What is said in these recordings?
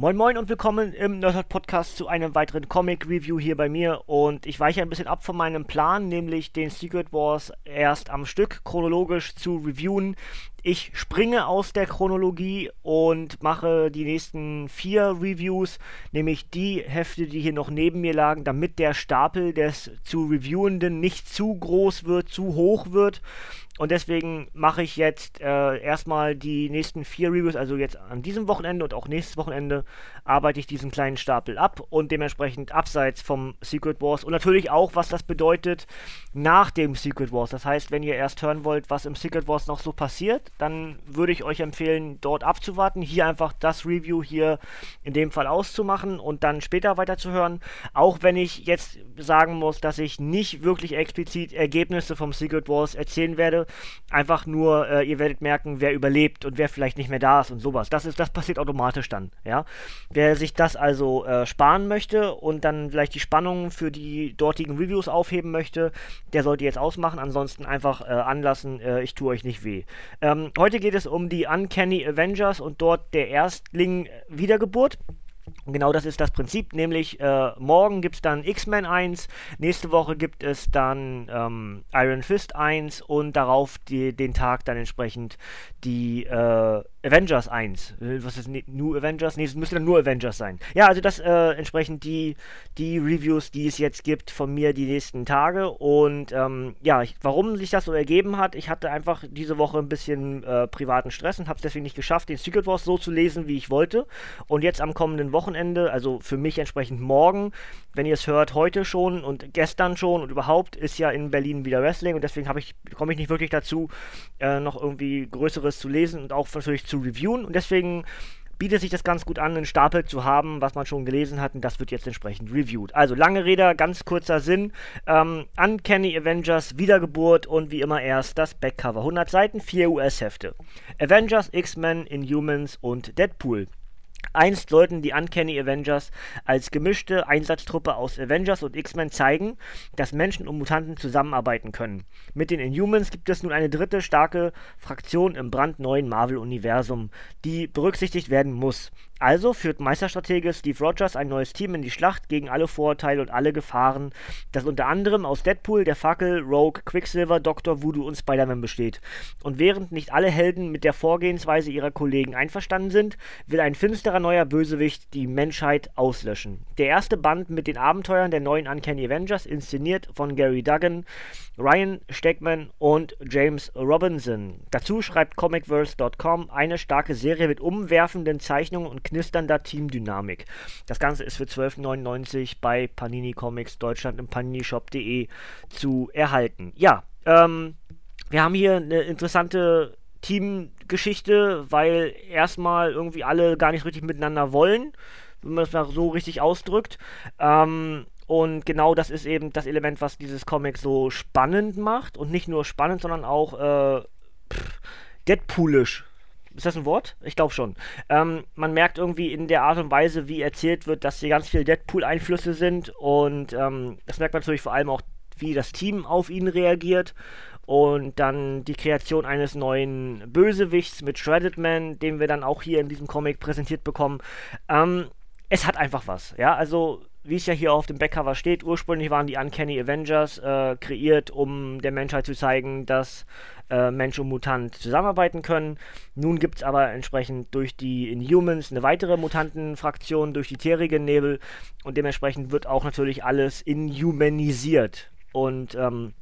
Moin Moin und willkommen im Nerdhurt Podcast zu einem weiteren Comic Review hier bei mir und ich weiche ein bisschen ab von meinem Plan, nämlich den Secret Wars erst am Stück chronologisch zu reviewen. Ich springe aus der Chronologie und mache die nächsten vier Reviews, nämlich die Hefte, die hier noch neben mir lagen, damit der Stapel des zu reviewenden nicht zu groß wird, zu hoch wird. Und deswegen mache ich jetzt äh, erstmal die nächsten vier Reviews, also jetzt an diesem Wochenende und auch nächstes Wochenende arbeite ich diesen kleinen Stapel ab und dementsprechend abseits vom Secret Wars und natürlich auch, was das bedeutet nach dem Secret Wars. Das heißt, wenn ihr erst hören wollt, was im Secret Wars noch so passiert, dann würde ich euch empfehlen, dort abzuwarten, hier einfach das Review hier in dem Fall auszumachen und dann später weiterzuhören. Auch wenn ich jetzt sagen muss, dass ich nicht wirklich explizit Ergebnisse vom Secret Wars erzählen werde, einfach nur, äh, ihr werdet merken, wer überlebt und wer vielleicht nicht mehr da ist und sowas. Das ist, das passiert automatisch dann, ja. Wer sich das also äh, sparen möchte und dann vielleicht die Spannung für die dortigen Reviews aufheben möchte, der sollte jetzt ausmachen. Ansonsten einfach äh, anlassen, äh, ich tue euch nicht weh. Ähm, heute geht es um die Uncanny Avengers und dort der Erstling Wiedergeburt. Und genau das ist das Prinzip, nämlich äh, morgen gibt es dann X-Men 1, nächste Woche gibt es dann ähm, Iron Fist 1 und darauf die, den Tag dann entsprechend die äh, Avengers 1. Äh, was ist New Avengers? Nee, es müsste dann nur Avengers sein. Ja, also das äh, entsprechend die, die Reviews, die es jetzt gibt von mir die nächsten Tage. Und ähm, ja, ich, warum sich das so ergeben hat, ich hatte einfach diese Woche ein bisschen äh, privaten Stress und habe es deswegen nicht geschafft, den Secret Wars so zu lesen, wie ich wollte. Und jetzt am kommenden Wochenende, also für mich entsprechend morgen, wenn ihr es hört, heute schon und gestern schon und überhaupt ist ja in Berlin wieder Wrestling und deswegen ich, komme ich nicht wirklich dazu, äh, noch irgendwie Größeres zu lesen und auch natürlich zu reviewen. Und deswegen bietet sich das ganz gut an, einen Stapel zu haben, was man schon gelesen hat, und das wird jetzt entsprechend reviewed. Also lange Rede, ganz kurzer Sinn. Ähm, Uncanny Avengers, Wiedergeburt und wie immer erst das Backcover. 100 Seiten, 4 US-Hefte. Avengers, X-Men, Inhumans und Deadpool. Einst sollten die Uncanny Avengers als gemischte Einsatztruppe aus Avengers und X-Men zeigen, dass Menschen und Mutanten zusammenarbeiten können. Mit den Inhumans gibt es nun eine dritte starke Fraktion im brandneuen Marvel-Universum, die berücksichtigt werden muss. Also führt Meisterstratege Steve Rogers ein neues Team in die Schlacht gegen alle Vorurteile und alle Gefahren, das unter anderem aus Deadpool, der Fackel, Rogue, Quicksilver, Dr. Voodoo und Spider-Man besteht. Und während nicht alle Helden mit der Vorgehensweise ihrer Kollegen einverstanden sind, will ein finsterer neuer Bösewicht die Menschheit auslöschen. Der erste Band mit den Abenteuern der neuen Uncanny Avengers, inszeniert von Gary Duggan, Ryan Stegman und James Robinson. Dazu schreibt Comicverse.com eine starke Serie mit umwerfenden Zeichnungen und knisternder Teamdynamik. Das Ganze ist für 12,99 bei Panini Comics Deutschland im paninishop.de zu erhalten. Ja, ähm, wir haben hier eine interessante Teamgeschichte, weil erstmal irgendwie alle gar nicht richtig miteinander wollen, wenn man das mal so richtig ausdrückt. Ähm, und genau das ist eben das Element, was dieses Comic so spannend macht. Und nicht nur spannend, sondern auch äh, pff, Deadpoolisch, ist das ein Wort? Ich glaube schon. Ähm, man merkt irgendwie in der Art und Weise, wie erzählt wird, dass hier ganz viele Deadpool-Einflüsse sind. Und ähm, das merkt man natürlich vor allem auch, wie das Team auf ihn reagiert. Und dann die Kreation eines neuen Bösewichts mit Shredded Man, den wir dann auch hier in diesem Comic präsentiert bekommen. Ähm, es hat einfach was. Ja, also wie es ja hier auf dem Backcover steht, ursprünglich waren die Uncanny Avengers äh, kreiert, um der Menschheit zu zeigen, dass äh, Mensch und Mutant zusammenarbeiten können. Nun gibt es aber entsprechend durch die Inhumans eine weitere Mutantenfraktion, durch die Terrigen Nebel und dementsprechend wird auch natürlich alles inhumanisiert. Und ähm,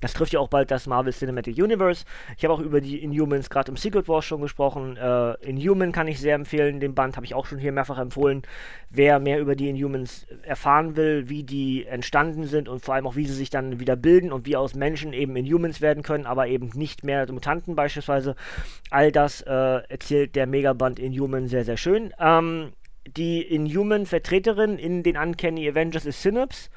das trifft ja auch bald das Marvel Cinematic Universe. Ich habe auch über die Inhumans gerade im Secret Wars schon gesprochen. Äh, Inhuman kann ich sehr empfehlen. Den Band habe ich auch schon hier mehrfach empfohlen. Wer mehr über die Inhumans erfahren will, wie die entstanden sind und vor allem auch, wie sie sich dann wieder bilden und wie aus Menschen eben Inhumans werden können, aber eben nicht mehr Mutanten beispielsweise. All das äh, erzählt der Megaband Inhuman sehr, sehr schön. Ähm, die Inhuman-Vertreterin in den Uncanny Avengers ist Synapse.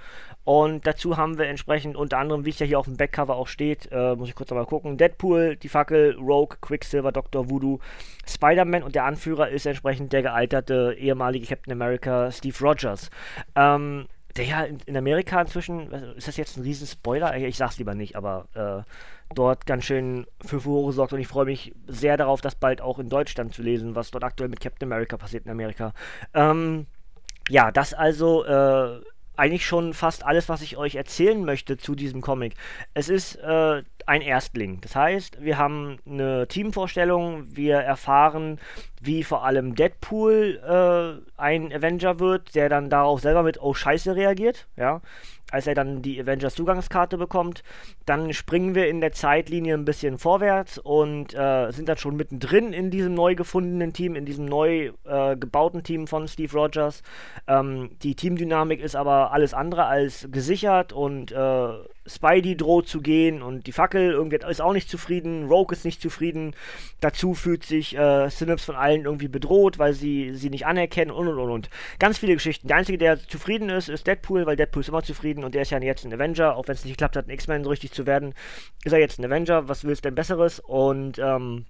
Und dazu haben wir entsprechend unter anderem, wie es ja hier auf dem Backcover auch steht, äh, muss ich kurz nochmal gucken, Deadpool, die Fackel, Rogue, Quicksilver, Dr. Voodoo, Spider-Man und der Anführer ist entsprechend der gealterte ehemalige Captain America Steve Rogers. Ähm, der ja in, Amerika inzwischen, ist das jetzt ein Riesenspoiler? Ich sag's lieber nicht, aber äh, dort ganz schön für Furore sorgt und ich freue mich sehr darauf, das bald auch in Deutschland zu lesen, was dort aktuell mit Captain America passiert in Amerika. Ähm, ja, das also äh, eigentlich schon fast alles, was ich euch erzählen möchte zu diesem Comic. Es ist äh, ein Erstling. Das heißt, wir haben eine Teamvorstellung, wir erfahren, wie vor allem Deadpool äh, ein Avenger wird, der dann darauf selber mit Oh Scheiße reagiert, ja als er dann die Avengers-Zugangskarte bekommt. Dann springen wir in der Zeitlinie ein bisschen vorwärts und äh, sind dann schon mittendrin in diesem neu gefundenen Team, in diesem neu äh, gebauten Team von Steve Rogers. Ähm, die Teamdynamik ist aber alles andere als gesichert und äh, Spidey droht zu gehen und die Fackel irgendwie ist auch nicht zufrieden, Rogue ist nicht zufrieden. Dazu fühlt sich äh, Synapse von allen irgendwie bedroht, weil sie sie nicht anerkennen und und und und. Ganz viele Geschichten. Der einzige, der zufrieden ist, ist Deadpool, weil Deadpool ist immer zufrieden und der ist ja jetzt ein Avenger, auch wenn es nicht geklappt hat, ein X-Men so richtig zu werden, ist er jetzt ein Avenger. Was willst du denn Besseres? Und ähm,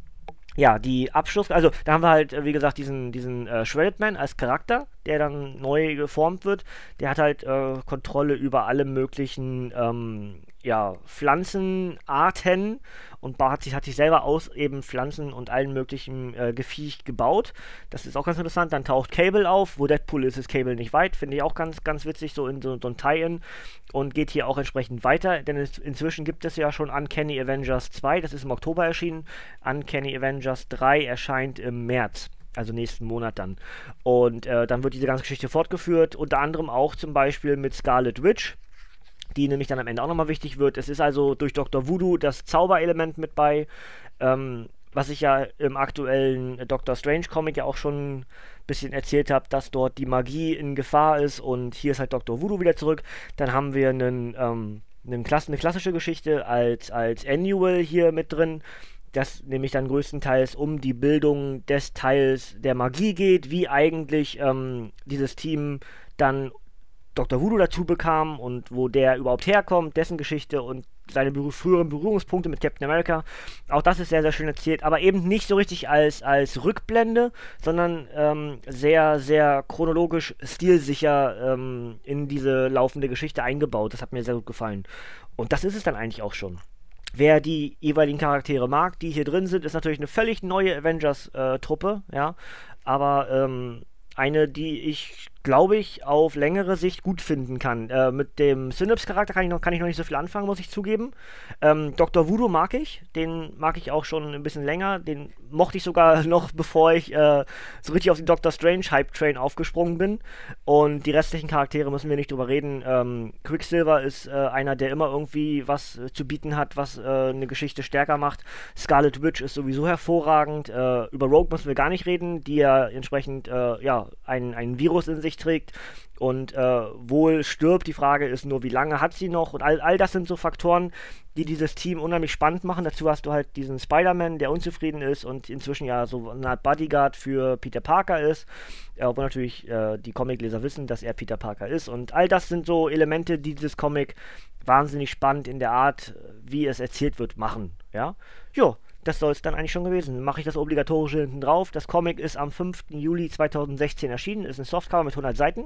ja, die Abschluss, also da haben wir halt, wie gesagt, diesen, diesen äh, Shredded Man als Charakter, der dann neu geformt wird. Der hat halt äh, Kontrolle über alle möglichen ähm, ja, Pflanzenarten und hat sich, hat sich selber aus eben Pflanzen und allen möglichen äh, Gefiech gebaut. Das ist auch ganz interessant. Dann taucht Cable auf. Wo Deadpool ist, ist Cable nicht weit. Finde ich auch ganz, ganz witzig, so in so, so ein Tie-In. Und geht hier auch entsprechend weiter, denn es, inzwischen gibt es ja schon Uncanny Avengers 2. Das ist im Oktober erschienen. Uncanny Avengers 3 erscheint im März also nächsten Monat dann. Und äh, dann wird diese ganze Geschichte fortgeführt, unter anderem auch zum Beispiel mit Scarlet Witch die nämlich dann am Ende auch nochmal wichtig wird. Es ist also durch Dr. Voodoo das Zauberelement mit bei, ähm, was ich ja im aktuellen Doctor Strange Comic ja auch schon ein bisschen erzählt habe, dass dort die Magie in Gefahr ist und hier ist halt Dr. Voodoo wieder zurück. Dann haben wir einen, ähm, einen Klasse, eine klassische Geschichte als, als Annual hier mit drin das nämlich dann größtenteils um die Bildung des Teils der Magie geht, wie eigentlich ähm, dieses Team dann Dr. Voodoo dazu bekam und wo der überhaupt herkommt, dessen Geschichte und seine berühr früheren Berührungspunkte mit Captain America. Auch das ist sehr, sehr schön erzählt, aber eben nicht so richtig als, als Rückblende, sondern ähm, sehr, sehr chronologisch stilsicher ähm, in diese laufende Geschichte eingebaut. Das hat mir sehr gut gefallen. Und das ist es dann eigentlich auch schon. Wer die jeweiligen Charaktere mag, die hier drin sind, ist natürlich eine völlig neue Avengers-Truppe, äh, ja. Aber ähm, eine, die ich glaube ich, auf längere Sicht gut finden kann. Äh, mit dem Synapse-Charakter kann ich, noch, kann ich noch nicht so viel anfangen, muss ich zugeben. Ähm, Dr. Voodoo mag ich, den mag ich auch schon ein bisschen länger. Den mochte ich sogar noch, bevor ich äh, so richtig auf den Doctor Strange Hype-Train aufgesprungen bin. Und die restlichen Charaktere müssen wir nicht drüber reden. Ähm, Quicksilver ist äh, einer, der immer irgendwie was äh, zu bieten hat, was äh, eine Geschichte stärker macht. Scarlet Witch ist sowieso hervorragend. Äh, über Rogue müssen wir gar nicht reden, die ja entsprechend ja, ein, ein Virus in sich sich trägt und äh, wohl stirbt. Die Frage ist nur, wie lange hat sie noch? Und all, all das sind so Faktoren, die dieses Team unheimlich spannend machen. Dazu hast du halt diesen Spider-Man, der unzufrieden ist und inzwischen ja so eine Art Bodyguard für Peter Parker ist. Äh, obwohl natürlich äh, die Comicleser wissen, dass er Peter Parker ist. Und all das sind so Elemente, die dieses Comic wahnsinnig spannend in der Art, wie es erzählt wird, machen. Ja, jo, das soll es dann eigentlich schon gewesen. Mache ich das obligatorische hinten drauf. Das Comic ist am 5. Juli 2016 erschienen, ist ein Softcover mit 100 Seiten.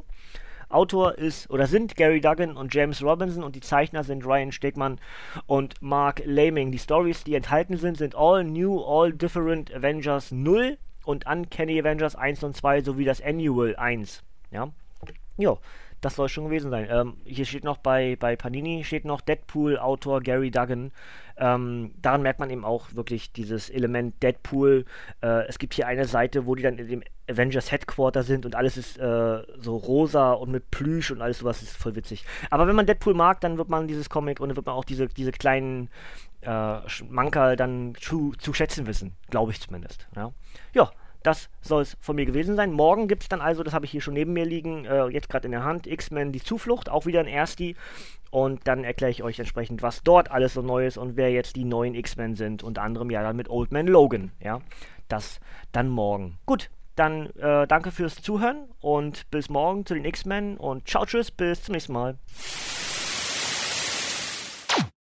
Autor ist oder sind Gary Duggan und James Robinson und die Zeichner sind Ryan Stegman und Mark Laming. Die Stories, die enthalten sind, sind All New, All Different Avengers 0 und Uncanny Avengers 1 und 2 sowie das Annual 1. Ja. Jo, das soll schon gewesen sein. Ähm, hier steht noch bei, bei Panini steht noch Deadpool Autor Gary Duggan. Ähm, daran merkt man eben auch wirklich dieses Element Deadpool. Äh, es gibt hier eine Seite, wo die dann in dem Avengers Headquarter sind und alles ist äh, so rosa und mit Plüsch und alles sowas ist voll witzig. Aber wenn man Deadpool mag, dann wird man dieses Comic und dann wird man auch diese, diese kleinen äh, Mankerl dann zu, zu schätzen wissen. Glaube ich zumindest. Ja. ja das soll es von mir gewesen sein. Morgen gibt es dann also, das habe ich hier schon neben mir liegen, äh, jetzt gerade in der Hand, X-Men Die Zuflucht, auch wieder ein Ersti. Und dann erkläre ich euch entsprechend, was dort alles so neu ist und wer jetzt die neuen X-Men sind. Unter anderem ja dann mit Old Man Logan. Ja, das dann morgen. Gut, dann äh, danke fürs Zuhören und bis morgen zu den X-Men und ciao, tschüss, bis zum nächsten Mal.